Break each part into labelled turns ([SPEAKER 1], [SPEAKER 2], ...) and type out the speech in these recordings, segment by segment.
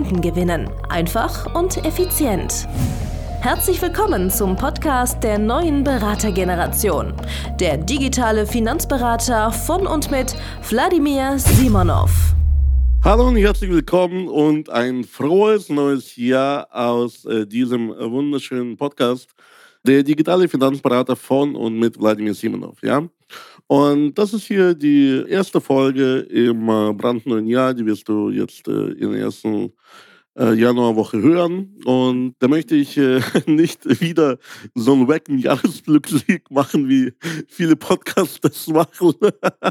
[SPEAKER 1] Kunden gewinnen. Einfach und effizient. Herzlich willkommen zum Podcast der neuen Beratergeneration. Der digitale Finanzberater von und mit Wladimir Simonov.
[SPEAKER 2] Hallo und herzlich willkommen und ein frohes neues Jahr aus äh, diesem wunderschönen Podcast. Der digitale Finanzberater von und mit Wladimir Simonov. Ja? Und das ist hier die erste Folge im äh, brandneuen Jahr, die wirst du jetzt äh, in der ersten äh, Januarwoche hören. Und da möchte ich äh, nicht wieder so einen wacken Jahresglückslied machen, wie viele Podcasts das machen,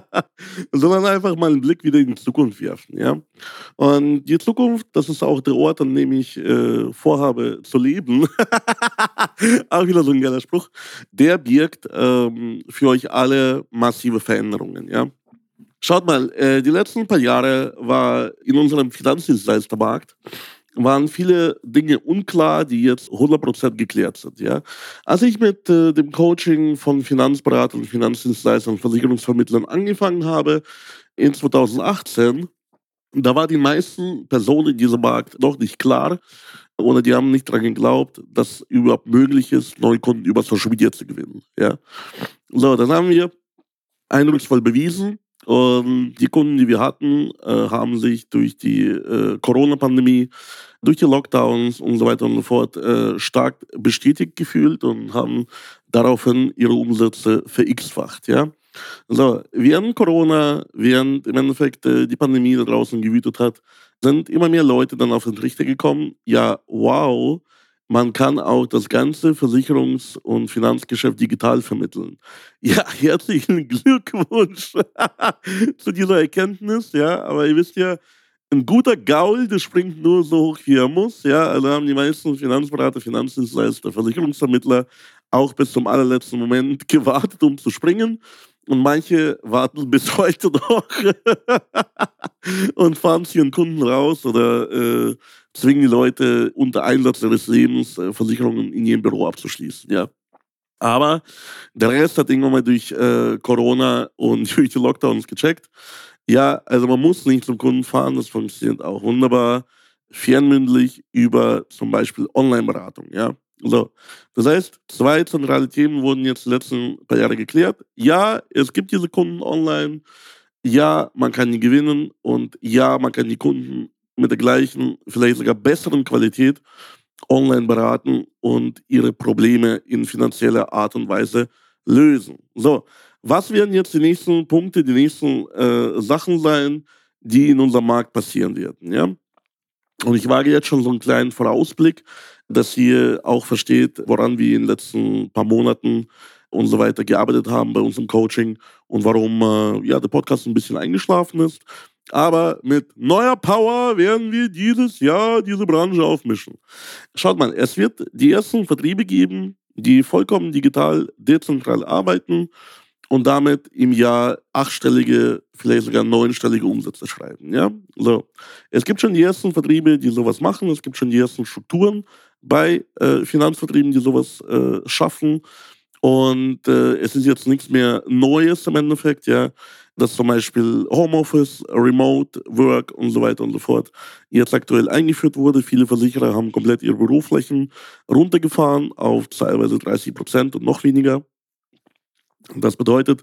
[SPEAKER 2] sondern einfach mal einen Blick wieder in die Zukunft werfen. Ja? Und die Zukunft, das ist auch der Ort, an dem ich äh, vorhabe zu leben. auch wieder so ein geiler Spruch. Der birgt ähm, für euch alle massive Veränderungen. Ja? Schaut mal, äh, die letzten paar Jahre war in unserem Finanzdienstleistermarkt waren viele Dinge unklar, die jetzt 100% geklärt sind. Ja? Als ich mit äh, dem Coaching von Finanzberatern, Finanzdienstleistern Versicherungsvermittlern angefangen habe in 2018, da war die meisten Personen in diesem Markt noch nicht klar oder die haben nicht daran geglaubt, dass überhaupt möglich ist, neue Kunden über Social Media zu gewinnen. Ja? So, dann haben wir eindrucksvoll bewiesen, und die Kunden, die wir hatten, äh, haben sich durch die äh, Corona-Pandemie, durch die Lockdowns und so weiter und so fort äh, stark bestätigt gefühlt und haben daraufhin ihre Umsätze verX-facht. Ja? So, während Corona, während im Endeffekt äh, die Pandemie da draußen gewütet hat, sind immer mehr Leute dann auf den Trichter gekommen, ja, wow, man kann auch das ganze Versicherungs- und Finanzgeschäft digital vermitteln. Ja, herzlichen Glückwunsch zu dieser Erkenntnis. Ja, aber ihr wisst ja, ein guter Gaul, der springt nur so hoch, wie er muss. Ja, also haben die meisten Finanzberater, Finanzdienstleister, Versicherungsvermittler auch bis zum allerletzten Moment gewartet, um zu springen. Und manche warten bis heute noch und fahren ihren Kunden raus oder äh, zwingen die Leute unter Einsatz ihres Lebens äh, Versicherungen in ihrem Büro abzuschließen. Ja. Aber der Rest hat irgendwann mal durch äh, Corona und durch die Lockdowns gecheckt. Ja, also man muss nicht zum Kunden fahren, das funktioniert auch wunderbar fernmündlich über zum Beispiel Online-Beratung. Ja. So, das heißt, zwei zentrale Themen wurden jetzt die letzten paar Jahre geklärt. Ja, es gibt diese Kunden online. Ja, man kann die gewinnen und ja, man kann die Kunden mit der gleichen, vielleicht sogar besseren Qualität online beraten und ihre Probleme in finanzieller Art und Weise lösen. So, was werden jetzt die nächsten Punkte, die nächsten äh, Sachen sein, die in unserem Markt passieren werden? Ja? Und ich wage jetzt schon so einen kleinen Vorausblick, dass ihr auch versteht, woran wir in den letzten paar Monaten und so weiter gearbeitet haben bei unserem Coaching und warum äh, ja, der Podcast ein bisschen eingeschlafen ist. Aber mit neuer Power werden wir dieses Jahr diese Branche aufmischen. Schaut mal, es wird die ersten Vertriebe geben, die vollkommen digital, dezentral arbeiten und damit im Jahr achtstellige, vielleicht sogar neunstellige Umsätze schreiben. Ja? So. Es gibt schon die ersten Vertriebe, die sowas machen. Es gibt schon die ersten Strukturen bei äh, Finanzvertrieben, die sowas äh, schaffen. Und äh, es ist jetzt nichts mehr Neues im Endeffekt, ja dass zum Beispiel Homeoffice, Remote Work und so weiter und so fort jetzt aktuell eingeführt wurde. Viele Versicherer haben komplett ihre Büroflächen runtergefahren auf teilweise 30 Prozent und noch weniger. Das bedeutet,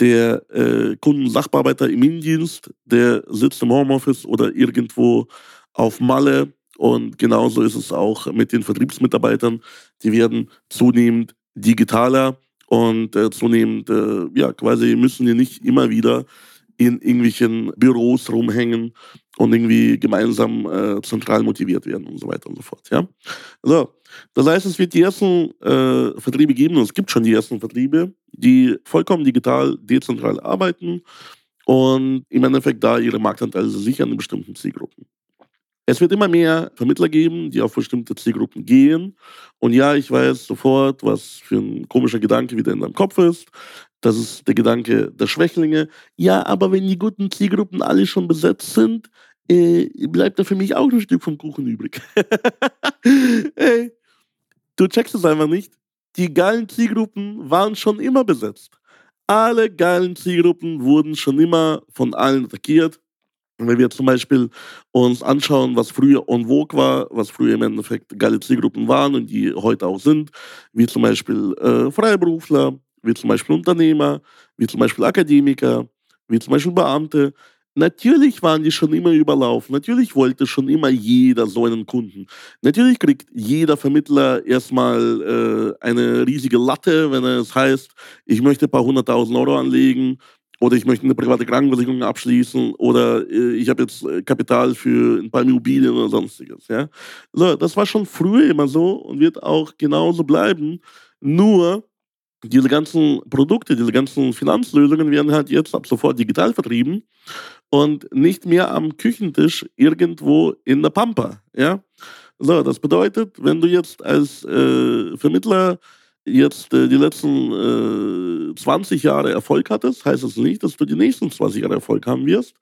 [SPEAKER 2] der äh, Kundensachbearbeiter im Innendienst, der sitzt im Homeoffice oder irgendwo auf Malle. Und genauso ist es auch mit den Vertriebsmitarbeitern. Die werden zunehmend digitaler und äh, zunehmend, äh, ja, quasi müssen die nicht immer wieder in irgendwelchen Büros rumhängen und irgendwie gemeinsam äh, zentral motiviert werden und so weiter und so fort. Ja? So, das heißt, es wird die ersten äh, Vertriebe geben und es gibt schon die ersten Vertriebe, die vollkommen digital, dezentral arbeiten und im Endeffekt da ihre Marktanteile sichern in bestimmten Zielgruppen. Es wird immer mehr Vermittler geben, die auf bestimmte Zielgruppen gehen. Und ja, ich weiß sofort, was für ein komischer Gedanke wieder in deinem Kopf ist. Das ist der Gedanke der Schwächlinge. Ja, aber wenn die guten Zielgruppen alle schon besetzt sind, äh, bleibt da für mich auch ein Stück vom Kuchen übrig. Ey, du checkst es einfach nicht. Die geilen Zielgruppen waren schon immer besetzt. Alle geilen Zielgruppen wurden schon immer von allen attackiert. Wenn wir zum Beispiel uns anschauen, was früher on vogue war, was früher im Endeffekt geile Zielgruppen waren und die heute auch sind, wie zum Beispiel äh, Freiberufler, wie zum Beispiel Unternehmer, wie zum Beispiel Akademiker, wie zum Beispiel Beamte. Natürlich waren die schon immer überlaufen. Natürlich wollte schon immer jeder so einen Kunden. Natürlich kriegt jeder Vermittler erstmal äh, eine riesige Latte, wenn es heißt, ich möchte ein paar hunderttausend Euro anlegen oder ich möchte eine private Krankenversicherung abschließen oder äh, ich habe jetzt äh, Kapital für ein paar Immobilien oder sonstiges. Ja? So, das war schon früher immer so und wird auch genauso bleiben. Nur diese ganzen Produkte, diese ganzen Finanzlösungen werden halt jetzt ab sofort digital vertrieben und nicht mehr am Küchentisch irgendwo in der Pampa. Ja? So, das bedeutet, wenn du jetzt als äh, Vermittler jetzt äh, die letzten äh, 20 Jahre Erfolg hattest, heißt es das nicht, dass du die nächsten 20 Jahre Erfolg haben wirst,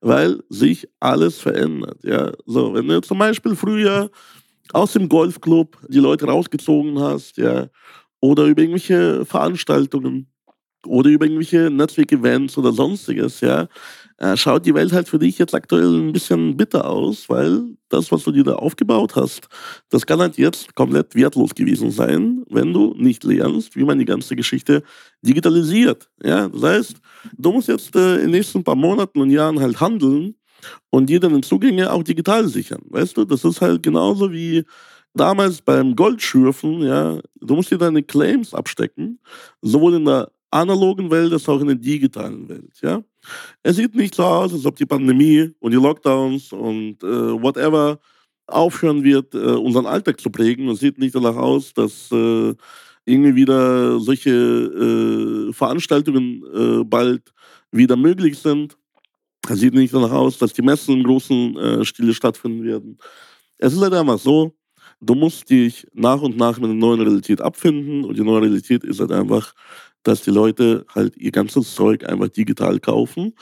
[SPEAKER 2] weil sich alles verändert. Ja? So, wenn du zum Beispiel früher aus dem Golfclub die Leute rausgezogen hast, ja, oder über irgendwelche Veranstaltungen oder über irgendwelche Netzwerk-Events oder sonstiges, ja, äh, schaut die Welt halt für dich jetzt aktuell ein bisschen bitter aus, weil das, was du dir da aufgebaut hast, das kann halt jetzt komplett wertlos gewesen sein, wenn du nicht lernst, wie man die ganze Geschichte digitalisiert. Ja, das heißt, du musst jetzt äh, in den nächsten paar Monaten und Jahren halt handeln und dir deine Zugänge auch digital sichern. Weißt du, das ist halt genauso wie damals beim Goldschürfen, ja, du musst dir deine Claims abstecken, sowohl in der analogen Welt als auch in der digitalen Welt, ja. Es sieht nicht so aus, als ob die Pandemie und die Lockdowns und äh, whatever aufhören wird, äh, unseren Alltag zu prägen. Es sieht nicht danach aus, dass äh, irgendwie wieder solche äh, Veranstaltungen äh, bald wieder möglich sind. Es sieht nicht danach aus, dass die Messen im großen äh, Stile stattfinden werden. Es ist halt einfach so, du musst dich nach und nach mit der neuen Realität abfinden und die neue Realität ist halt einfach, dass die Leute halt ihr ganzes Zeug einfach digital kaufen.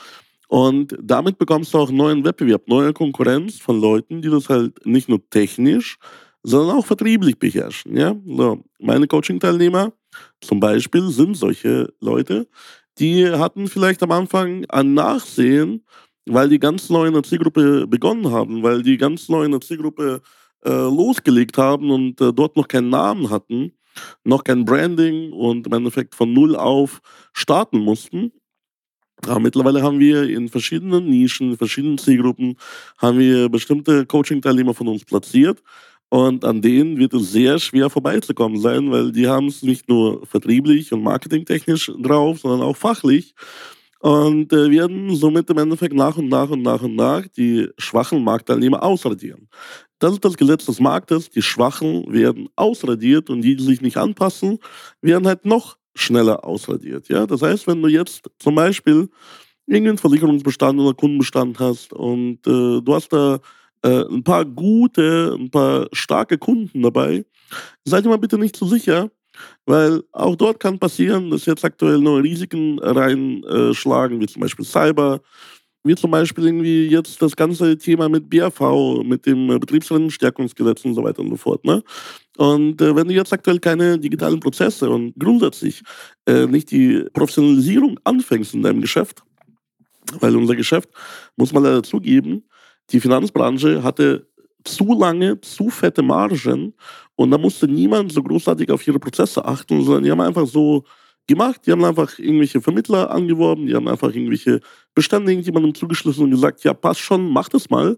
[SPEAKER 2] Und damit bekommst du auch neuen Wettbewerb, neue Konkurrenz von Leuten, die das halt nicht nur technisch, sondern auch vertrieblich beherrschen. Ja? So, meine Coaching-Teilnehmer zum Beispiel sind solche Leute, die hatten vielleicht am Anfang ein Nachsehen, weil die ganz neu in der Zielgruppe begonnen haben, weil die ganz neu in der Zielgruppe äh, losgelegt haben und äh, dort noch keinen Namen hatten noch kein Branding und im Endeffekt von null auf starten mussten. Aber mittlerweile haben wir in verschiedenen Nischen, in verschiedenen Zielgruppen, haben wir bestimmte Coaching-Teilnehmer von uns platziert. Und an denen wird es sehr schwer vorbeizukommen sein, weil die haben es nicht nur vertrieblich und marketingtechnisch drauf, sondern auch fachlich und äh, werden somit im Endeffekt nach und nach und nach und nach die schwachen Marktteilnehmer ausradieren. Das ist das Gesetz des Marktes. Die Schwachen werden ausradiert und die, die sich nicht anpassen, werden halt noch schneller ausradiert. Ja? Das heißt, wenn du jetzt zum Beispiel irgendeinen Versicherungsbestand oder Kundenbestand hast und äh, du hast da äh, ein paar gute, ein paar starke Kunden dabei, seid ihr mal bitte nicht zu sicher, weil auch dort kann passieren, dass jetzt aktuell neue Risiken reinschlagen, wie zum Beispiel Cyber, wie zum Beispiel irgendwie jetzt das ganze Thema mit BRV, mit dem Betriebsrentenstärkungsgesetz und so weiter und so fort. Ne? Und äh, wenn du jetzt aktuell keine digitalen Prozesse und grundsätzlich äh, nicht die Professionalisierung anfängst in deinem Geschäft, weil unser Geschäft, muss man leider zugeben, die Finanzbranche hatte zu lange, zu fette Margen und da musste niemand so großartig auf ihre Prozesse achten, sondern die haben einfach so gemacht. Die haben einfach irgendwelche Vermittler angeworben, die haben einfach irgendwelche Bestände jemandem zugeschlossen und gesagt, ja, passt schon, mach das mal.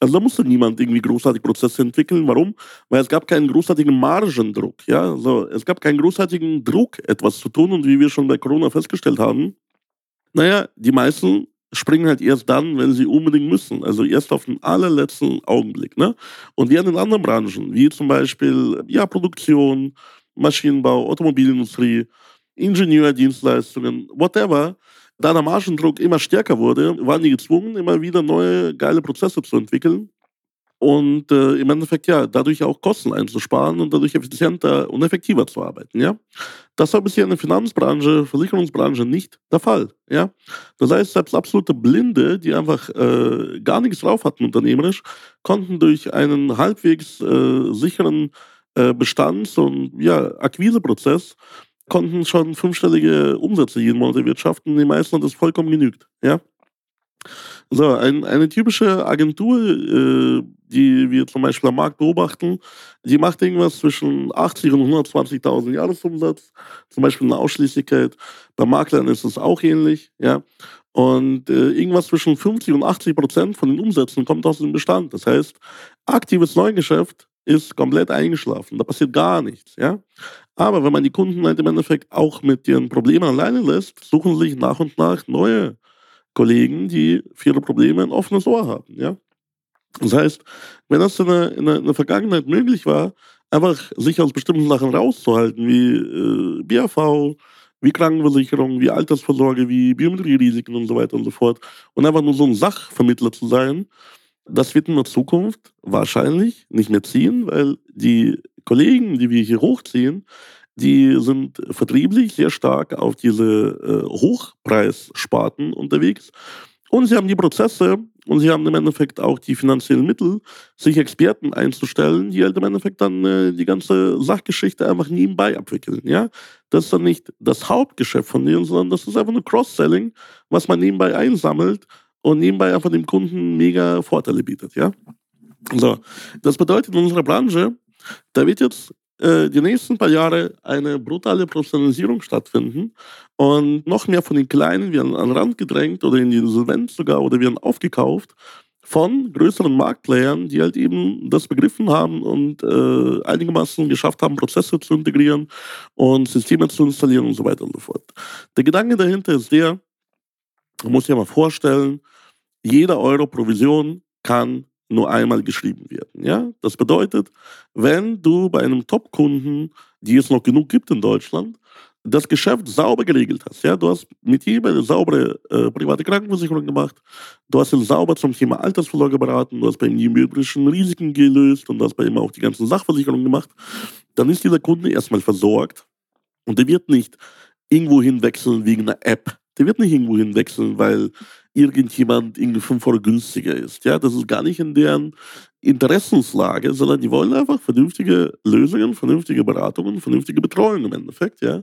[SPEAKER 2] Also da musste niemand irgendwie großartig Prozesse entwickeln. Warum? Weil es gab keinen großartigen Margendruck. Ja? Also es gab keinen großartigen Druck, etwas zu tun. Und wie wir schon bei Corona festgestellt haben, naja, die meisten springen halt erst dann, wenn sie unbedingt müssen. Also erst auf den allerletzten Augenblick. Ne? Und während in anderen Branchen, wie zum Beispiel ja, Produktion, Maschinenbau, Automobilindustrie, Ingenieurdienstleistungen, whatever, da der Margendruck immer stärker wurde, waren die gezwungen, immer wieder neue geile Prozesse zu entwickeln. Und äh, im Endeffekt ja dadurch auch Kosten einzusparen und dadurch effizienter und effektiver zu arbeiten. Ja, das war bisher in der Finanzbranche, Versicherungsbranche nicht der Fall. Ja, das heißt selbst absolute Blinde, die einfach äh, gar nichts drauf hatten unternehmerisch, konnten durch einen halbwegs äh, sicheren äh, Bestands- und ja, Akquiseprozess konnten schon fünfstellige Umsätze jeden Monat erwirtschaften. Die meisten hat das vollkommen genügt. Ja. So, ein, eine typische Agentur, äh, die wir zum Beispiel am Markt beobachten, die macht irgendwas zwischen 80 und 120.000 Jahresumsatz, zum Beispiel eine Ausschließlichkeit. Bei Maklern ist es auch ähnlich, ja. Und äh, irgendwas zwischen 50 und 80 Prozent von den Umsätzen kommt aus dem Bestand. Das heißt, aktives Neugeschäft ist komplett eingeschlafen. Da passiert gar nichts, ja. Aber wenn man die Kunden halt im Endeffekt auch mit ihren Problemen alleine lässt, suchen sich nach und nach neue Kollegen, die für ihre Probleme ein offenes Ohr haben. Ja? Das heißt, wenn das in der, in der, in der Vergangenheit möglich war, einfach sich aus bestimmten Sachen rauszuhalten, wie äh, BAV, wie Krankenversicherung, wie Altersvorsorge, wie Biometrierisiken und so weiter und so fort, und einfach nur so ein Sachvermittler zu sein, das wird in der Zukunft wahrscheinlich nicht mehr ziehen, weil die Kollegen, die wir hier hochziehen, die sind vertrieblich sehr stark auf diese äh, Hochpreissparten unterwegs. Und sie haben die Prozesse und sie haben im Endeffekt auch die finanziellen Mittel, sich Experten einzustellen, die halt im Endeffekt dann äh, die ganze Sachgeschichte einfach nebenbei abwickeln. Ja? Das ist dann nicht das Hauptgeschäft von denen, sondern das ist einfach nur Cross-Selling, was man nebenbei einsammelt und nebenbei einfach dem Kunden mega Vorteile bietet. Ja? So, das bedeutet in unserer Branche, da wird jetzt die nächsten paar Jahre eine brutale Professionalisierung stattfinden und noch mehr von den Kleinen werden an den Rand gedrängt oder in die Insolvenz sogar oder werden aufgekauft von größeren Marktplayern, die halt eben das begriffen haben und äh, einigermaßen geschafft haben, Prozesse zu integrieren und Systeme zu installieren und so weiter und so fort. Der Gedanke dahinter ist der, man muss sich mal vorstellen, jeder Euro Provision kann nur einmal geschrieben werden. Ja? Das bedeutet, wenn du bei einem Top-Kunden, die es noch genug gibt in Deutschland, das Geschäft sauber geregelt hast. Ja? Du hast mit ihm eine saubere äh, private Krankenversicherung gemacht, du hast ihn sauber zum Thema Altersvorsorge beraten, du hast bei ihm die möglichen Risiken gelöst und du hast bei ihm auch die ganzen Sachversicherungen gemacht, dann ist dieser Kunde erstmal versorgt und der wird nicht irgendwo hinwechseln wegen einer App. Der wird nicht irgendwo hinwechseln, weil irgendjemand irgendwie 5 Euro günstiger ist. Ja, das ist gar nicht in deren Interessenslage, sondern die wollen einfach vernünftige Lösungen, vernünftige Beratungen, vernünftige Betreuung im Endeffekt. Ja.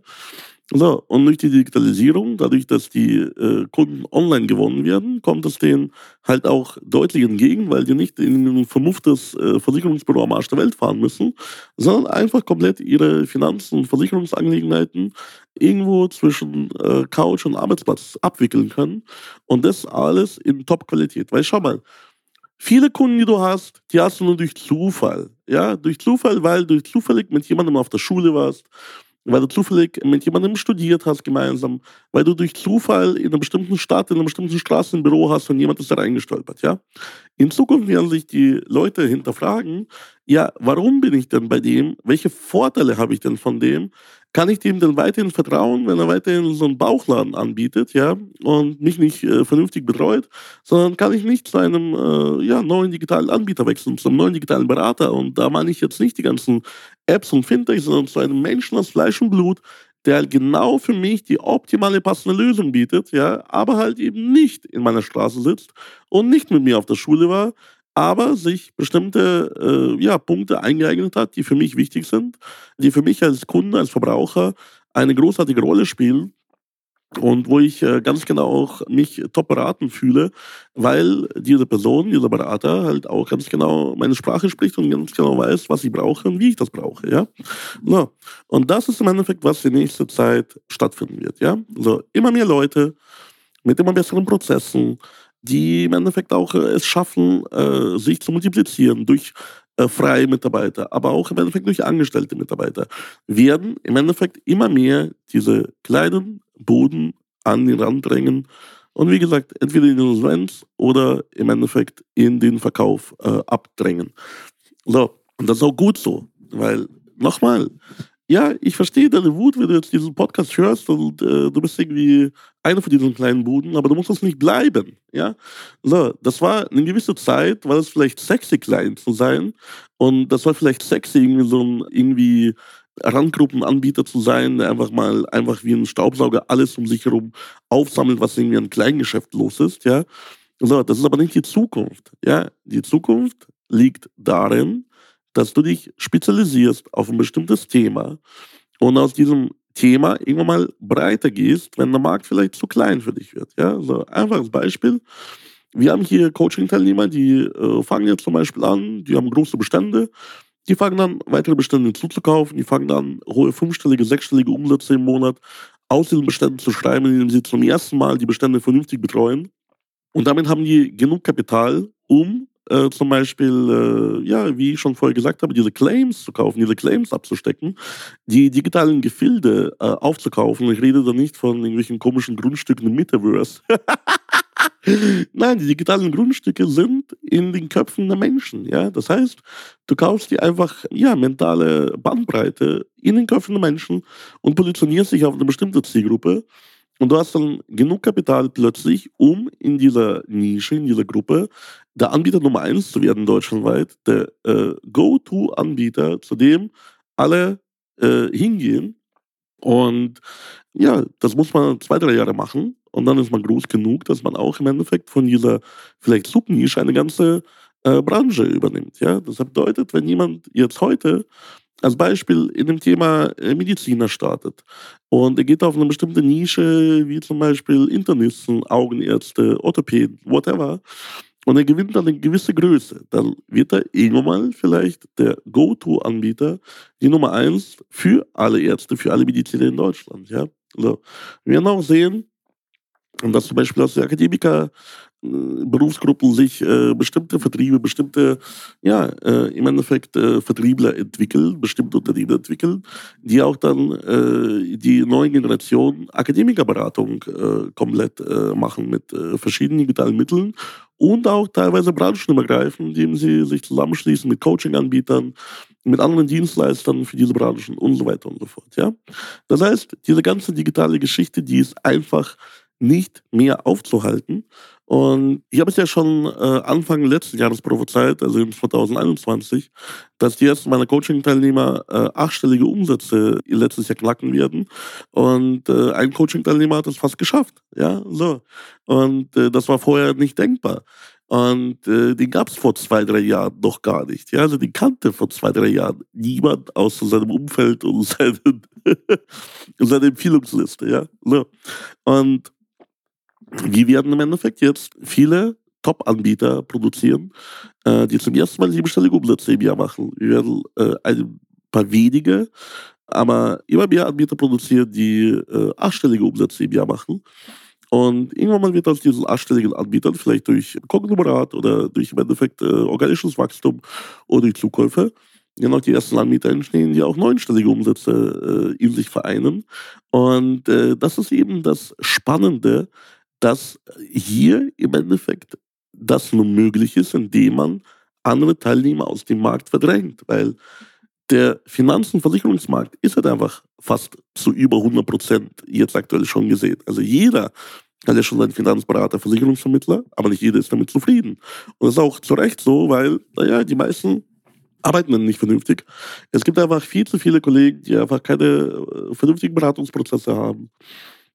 [SPEAKER 2] So, und durch die Digitalisierung, dadurch, dass die äh, Kunden online gewonnen werden, kommt es denen halt auch deutlich entgegen, weil die nicht in ein vermufftes äh, Versicherungsbüro am Arsch der Welt fahren müssen, sondern einfach komplett ihre Finanzen und Versicherungsangelegenheiten irgendwo zwischen äh, Couch und Arbeitsplatz abwickeln können. Und das alles in Top-Qualität. Weil schau mal, viele Kunden, die du hast, die hast du nur durch Zufall. Ja, durch Zufall, weil du zufällig mit jemandem auf der Schule warst weil du zufällig mit jemandem studiert hast gemeinsam, weil du durch Zufall in einer bestimmten Stadt, in einer bestimmten Straße ein Büro hast und jemand ist da reingestolpert, ja. In Zukunft werden sich die Leute hinterfragen, ja, warum bin ich denn bei dem? Welche Vorteile habe ich denn von dem? kann ich dem denn weiterhin vertrauen, wenn er weiterhin so einen Bauchladen anbietet, ja, und mich nicht äh, vernünftig betreut, sondern kann ich nicht zu einem äh, ja, neuen digitalen Anbieter wechseln, zu einem neuen digitalen Berater. Und da meine ich jetzt nicht die ganzen Apps und Fintechs, sondern zu einem Menschen aus Fleisch und Blut, der halt genau für mich die optimale passende Lösung bietet, ja, aber halt eben nicht in meiner Straße sitzt und nicht mit mir auf der Schule war, aber sich bestimmte äh, ja, Punkte eingeeignet hat, die für mich wichtig sind, die für mich als Kunde, als Verbraucher eine großartige Rolle spielen und wo ich äh, ganz genau auch mich top beraten fühle, weil diese Person, dieser Berater halt auch ganz genau meine Sprache spricht und ganz genau weiß, was ich brauche und wie ich das brauche, ja. So. Und das ist im Endeffekt, was in nächster Zeit stattfinden wird, ja. So, immer mehr Leute mit immer besseren Prozessen, die im Endeffekt auch äh, es schaffen, äh, sich zu multiplizieren durch äh, freie Mitarbeiter, aber auch im Endeffekt durch angestellte Mitarbeiter, werden im Endeffekt immer mehr diese kleinen Boden an den Rand drängen und wie gesagt, entweder in den Insolvenz oder im Endeffekt in den Verkauf äh, abdrängen. So, und das ist auch gut so, weil nochmal, ja, ich verstehe deine Wut, wenn du jetzt diesen Podcast hörst und äh, du bist irgendwie einer von diesen kleinen Buden, aber du musst das nicht bleiben, ja. So, das war eine gewisse Zeit, war es vielleicht sexy, klein zu sein und das war vielleicht sexy, irgendwie so ein, irgendwie Randgruppenanbieter zu sein, der einfach mal einfach wie ein Staubsauger alles um sich herum aufsammelt, was irgendwie ein Kleingeschäft los ist, ja. So, das ist aber nicht die Zukunft, ja. Die Zukunft liegt darin, dass du dich spezialisierst auf ein bestimmtes Thema und aus diesem Thema irgendwann mal breiter gehst, wenn der Markt vielleicht zu klein für dich wird. Ja, so einfaches Beispiel. Wir haben hier Coaching-Teilnehmer, die äh, fangen jetzt zum Beispiel an, die haben große Bestände, die fangen dann weitere Bestände zuzukaufen, die fangen dann hohe fünfstellige, sechsstellige Umsätze im Monat aus diesen Beständen zu schreiben, indem sie zum ersten Mal die Bestände vernünftig betreuen. Und damit haben die genug Kapital, um äh, zum Beispiel, äh, ja, wie ich schon vorher gesagt habe, diese Claims zu kaufen, diese Claims abzustecken, die digitalen Gefilde äh, aufzukaufen. Ich rede da nicht von irgendwelchen komischen Grundstücken im Metaverse. Nein, die digitalen Grundstücke sind in den Köpfen der Menschen. Ja? Das heißt, du kaufst dir einfach ja, mentale Bandbreite in den Köpfen der Menschen und positionierst dich auf eine bestimmte Zielgruppe und du hast dann genug Kapital plötzlich, um in dieser Nische, in dieser Gruppe, der Anbieter Nummer eins zu werden deutschlandweit, der äh, Go-To-Anbieter, zu dem alle äh, hingehen. Und ja, das muss man zwei, drei Jahre machen. Und dann ist man groß genug, dass man auch im Endeffekt von dieser vielleicht Subnische eine ganze äh, Branche übernimmt. Ja? Das bedeutet, wenn jemand jetzt heute als Beispiel in dem Thema äh, Mediziner startet und er geht auf eine bestimmte Nische, wie zum Beispiel Internisten, Augenärzte, Orthopäden, whatever, und er gewinnt dann eine gewisse Größe, dann wird er irgendwann mal vielleicht der Go-To-Anbieter, die Nummer eins für alle Ärzte, für alle Mediziner in Deutschland. Ja? Also, wir werden auch sehen, dass zum Beispiel aus der Akademiker äh, Berufsgruppen sich äh, bestimmte Vertriebe, bestimmte, ja, äh, im Endeffekt äh, Vertriebler entwickeln, bestimmte Unternehmen entwickeln, die auch dann äh, die neue Generation Akademikerberatung äh, komplett machen mit verschiedenen digitalen Mitteln und auch teilweise branchenübergreifend, indem sie sich zusammenschließen mit Coaching-Anbietern, mit anderen Dienstleistern für diese Branchen und so weiter und so fort. Ja? Das heißt, diese ganze digitale Geschichte, die ist einfach nicht mehr aufzuhalten. Und ich habe es ja schon äh, Anfang letzten Jahres prophezeit, also in 2021, dass die ersten meiner Coaching-Teilnehmer äh, achtstellige Umsätze letztes Jahr knacken werden. Und äh, ein Coaching-Teilnehmer hat es fast geschafft. Ja, so. Und äh, das war vorher nicht denkbar. Und äh, den gab es vor zwei, drei Jahren noch gar nicht. Ja, also den kannte vor zwei, drei Jahren niemand aus seinem Umfeld und seinen, seiner Empfehlungsliste. Ja, so. Und wir werden im Endeffekt jetzt viele Top-Anbieter produzieren, äh, die zum ersten Mal siebenstellige Umsätze im Jahr machen. Wir werden äh, ein paar wenige, aber immer mehr Anbieter produzieren, die äh, achtstellige Umsätze im Jahr machen. Und irgendwann mal wird aus diesen achtstelligen Anbietern, vielleicht durch Konglomerat oder durch im Endeffekt äh, organisches Wachstum oder durch Zukäufe, genau die ersten Anbieter entstehen, die auch neunstellige Umsätze äh, in sich vereinen. Und äh, das ist eben das Spannende dass hier im Endeffekt das nur möglich ist, indem man andere Teilnehmer aus dem Markt verdrängt, weil der Finanz- und Versicherungsmarkt ist halt einfach fast zu über 100 Prozent jetzt aktuell schon gesehen. Also jeder hat ja schon seinen Finanzberater, Versicherungsvermittler, aber nicht jeder ist damit zufrieden. Und das ist auch zu Recht so, weil, naja, die meisten arbeiten dann nicht vernünftig. Es gibt einfach viel zu viele Kollegen, die einfach keine äh, vernünftigen Beratungsprozesse haben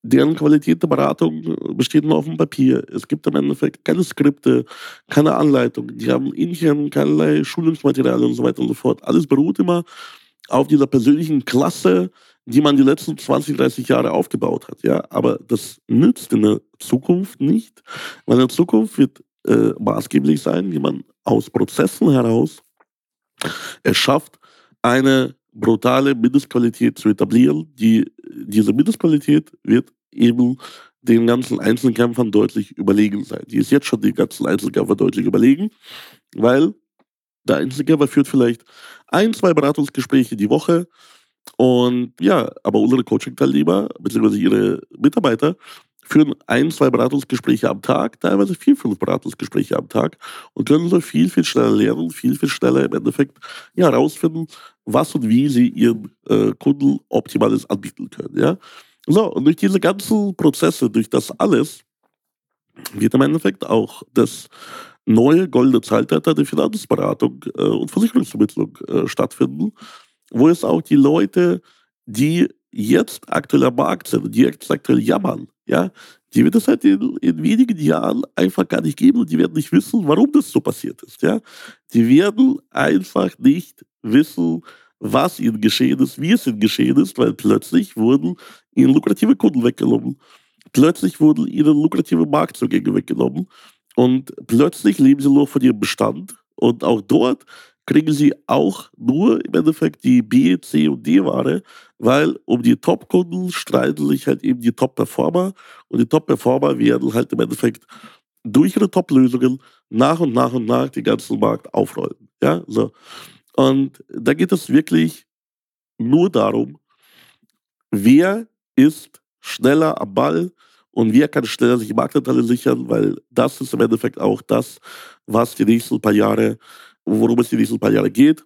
[SPEAKER 2] deren Qualität der Beratung besteht nur auf dem Papier. Es gibt im Endeffekt keine Skripte, keine Anleitungen. Die haben intern keinerlei Schulungsmaterialien und so weiter und so fort. Alles beruht immer auf dieser persönlichen Klasse, die man die letzten 20, 30 Jahre aufgebaut hat. Ja, aber das nützt in der Zukunft nicht, weil in der Zukunft wird äh, maßgeblich sein, wie man aus Prozessen heraus es schafft, eine brutale Mindestqualität zu etablieren. Die, diese Mindestqualität wird eben den ganzen Einzelkämpfern deutlich überlegen sein. Die ist jetzt schon den ganzen Einzelkämpfern deutlich überlegen, weil der Einzelkämpfer führt vielleicht ein, zwei Beratungsgespräche die Woche und ja, aber unsere Coaching-Teilnehmer bzw. ihre Mitarbeiter führen ein, zwei Beratungsgespräche am Tag, teilweise vier, fünf Beratungsgespräche am Tag und können so viel, viel schneller lernen, viel, viel schneller im Endeffekt ja, herausfinden, was und wie sie ihren äh, Kunden Optimales anbieten können. Ja? So, und durch diese ganzen Prozesse, durch das alles, wird im Endeffekt auch das neue goldene Zeitalter der Finanzberatung äh, und Versicherungsvermittlung äh, stattfinden, wo es auch die Leute, die jetzt aktuell am Markt sind, die jetzt aktuell jammern, ja, die wird es halt in, in, wenigen Jahren einfach gar nicht geben und die werden nicht wissen, warum das so passiert ist, ja. Die werden einfach nicht wissen, was ihnen geschehen ist, wie es ihnen geschehen ist, weil plötzlich wurden ihnen lukrative Kunden weggenommen. Plötzlich wurden ihnen lukrative Marktzugänge weggenommen. Und plötzlich leben sie nur von ihrem Bestand. Und auch dort kriegen sie auch nur im Endeffekt die B, C und D-Ware, weil um die Top-Kunden streiten sich halt eben die Top-Performer. Und die Top-Performer werden halt im Endeffekt durch ihre Top-Lösungen nach und nach und nach den ganzen Markt aufrollen. Ja, so. Und da geht es wirklich nur darum, wer ist schneller am Ball und wer kann schneller sich Marktanteile sichern, weil das ist im Endeffekt auch das, was die nächsten paar Jahre, worum es die nächsten paar Jahre geht,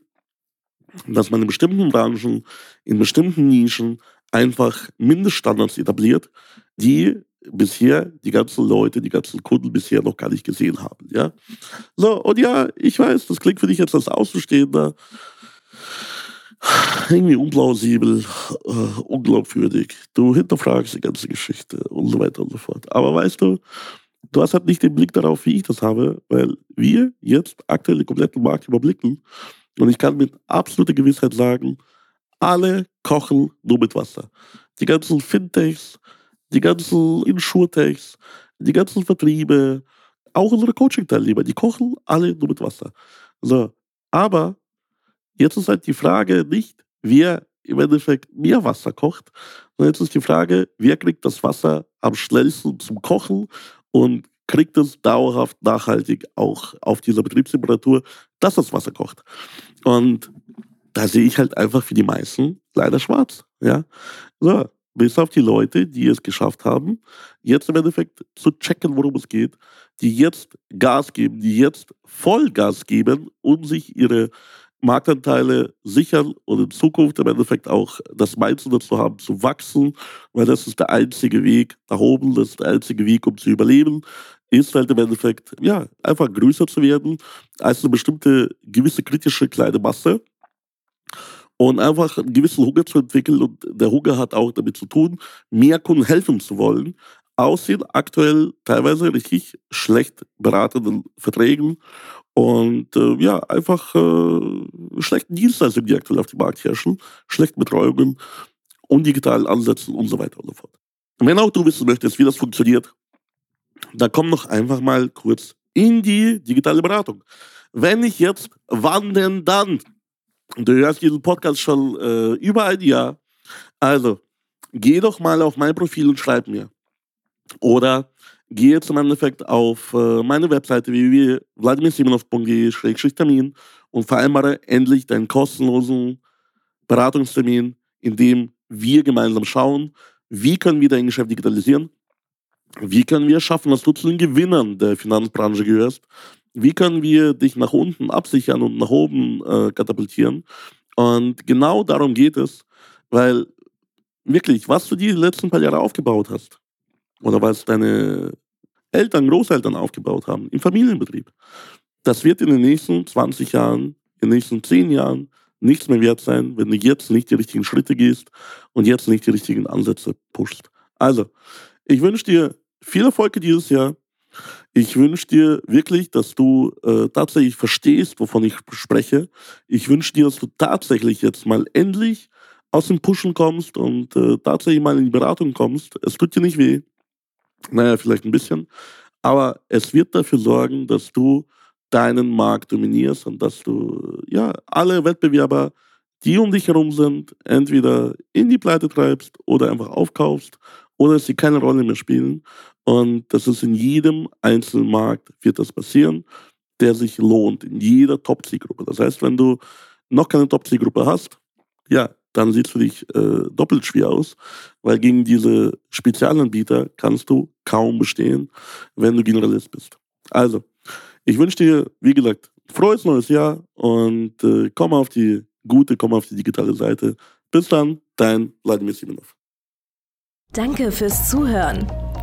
[SPEAKER 2] dass man in bestimmten Branchen, in bestimmten Nischen einfach Mindeststandards etabliert, die bisher die ganzen Leute, die ganzen Kunden bisher noch gar nicht gesehen haben. Ja? So, und ja, ich weiß, das klingt für dich jetzt als Außenstehender irgendwie unplausibel, äh, unglaubwürdig. Du hinterfragst die ganze Geschichte und so weiter und so fort. Aber weißt du, du hast halt nicht den Blick darauf, wie ich das habe, weil wir jetzt aktuell den kompletten Markt überblicken und ich kann mit absoluter Gewissheit sagen, alle kochen nur mit Wasser. Die ganzen Fintechs, die ganzen Insurtechs, die ganzen Vertriebe, auch unsere Coaching-Teilnehmer, die kochen alle nur mit Wasser. So, aber Jetzt ist halt die Frage nicht, wer im Endeffekt mehr Wasser kocht, sondern jetzt ist die Frage, wer kriegt das Wasser am schnellsten zum Kochen und kriegt es dauerhaft nachhaltig auch auf dieser Betriebstemperatur, dass das Wasser kocht. Und da sehe ich halt einfach für die meisten leider schwarz. Ja? So, bis auf die Leute, die es geschafft haben, jetzt im Endeffekt zu checken, worum es geht, die jetzt Gas geben, die jetzt Vollgas geben, um sich ihre Marktanteile sichern und in Zukunft im Endeffekt auch das Mindset dazu haben, zu wachsen, weil das ist der einzige Weg nach oben, das ist der einzige Weg, um zu überleben, ist halt im Endeffekt, ja, einfach größer zu werden als eine bestimmte gewisse kritische kleine Masse und einfach einen gewissen Hunger zu entwickeln und der Hunger hat auch damit zu tun, mehr Kunden helfen zu wollen, aus den aktuell teilweise richtig schlecht beratenden Verträgen und äh, ja, einfach äh, schlechten Dienstleistungen, die aktuell auf dem Markt herrschen, schlechten Betreuungen, undigitalen Ansätzen und so weiter und so fort. wenn auch du wissen möchtest, wie das funktioniert, dann komm noch einfach mal kurz in die digitale Beratung. Wenn nicht jetzt, wann denn dann? Du hörst diesen Podcast schon äh, über ein Jahr. Also, geh doch mal auf mein Profil und schreib mir. Oder geh jetzt im Endeffekt auf äh, meine Webseite www.vladimirsimonov.de-termin und vereinbare endlich deinen kostenlosen Beratungstermin, in dem wir gemeinsam schauen, wie können wir dein Geschäft digitalisieren, wie können wir schaffen, dass du zu den Gewinnern der Finanzbranche gehörst, wie können wir dich nach unten absichern und nach oben äh, katapultieren. Und genau darum geht es, weil wirklich, was du die letzten paar Jahre aufgebaut hast, oder was deine Eltern, Großeltern aufgebaut haben im Familienbetrieb. Das wird in den nächsten 20 Jahren, in den nächsten 10 Jahren nichts mehr wert sein, wenn du jetzt nicht die richtigen Schritte gehst und jetzt nicht die richtigen Ansätze pushst. Also, ich wünsche dir viel Erfolg dieses Jahr. Ich wünsche dir wirklich, dass du äh, tatsächlich verstehst, wovon ich spreche. Ich wünsche dir, dass du tatsächlich jetzt mal endlich aus dem Pushen kommst und äh, tatsächlich mal in die Beratung kommst. Es tut dir nicht weh. Naja, vielleicht ein bisschen. Aber es wird dafür sorgen, dass du deinen Markt dominierst und dass du ja alle Wettbewerber, die um dich herum sind, entweder in die Pleite treibst oder einfach aufkaufst oder sie keine Rolle mehr spielen. Und das ist in jedem einzelnen Markt wird das passieren, der sich lohnt, in jeder Top-Zielgruppe. Das heißt, wenn du noch keine Top-Zielgruppe hast, ja, dann sieht es für dich äh, doppelt schwer aus, weil gegen diese Spezialanbieter kannst du kaum bestehen, wenn du Generalist bist. Also, ich wünsche dir, wie gesagt, frohes neues Jahr und äh, komm auf die gute, komm auf die digitale Seite. Bis dann, dein Vladimir Simonov.
[SPEAKER 1] Danke fürs Zuhören.